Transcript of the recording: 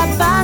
papá.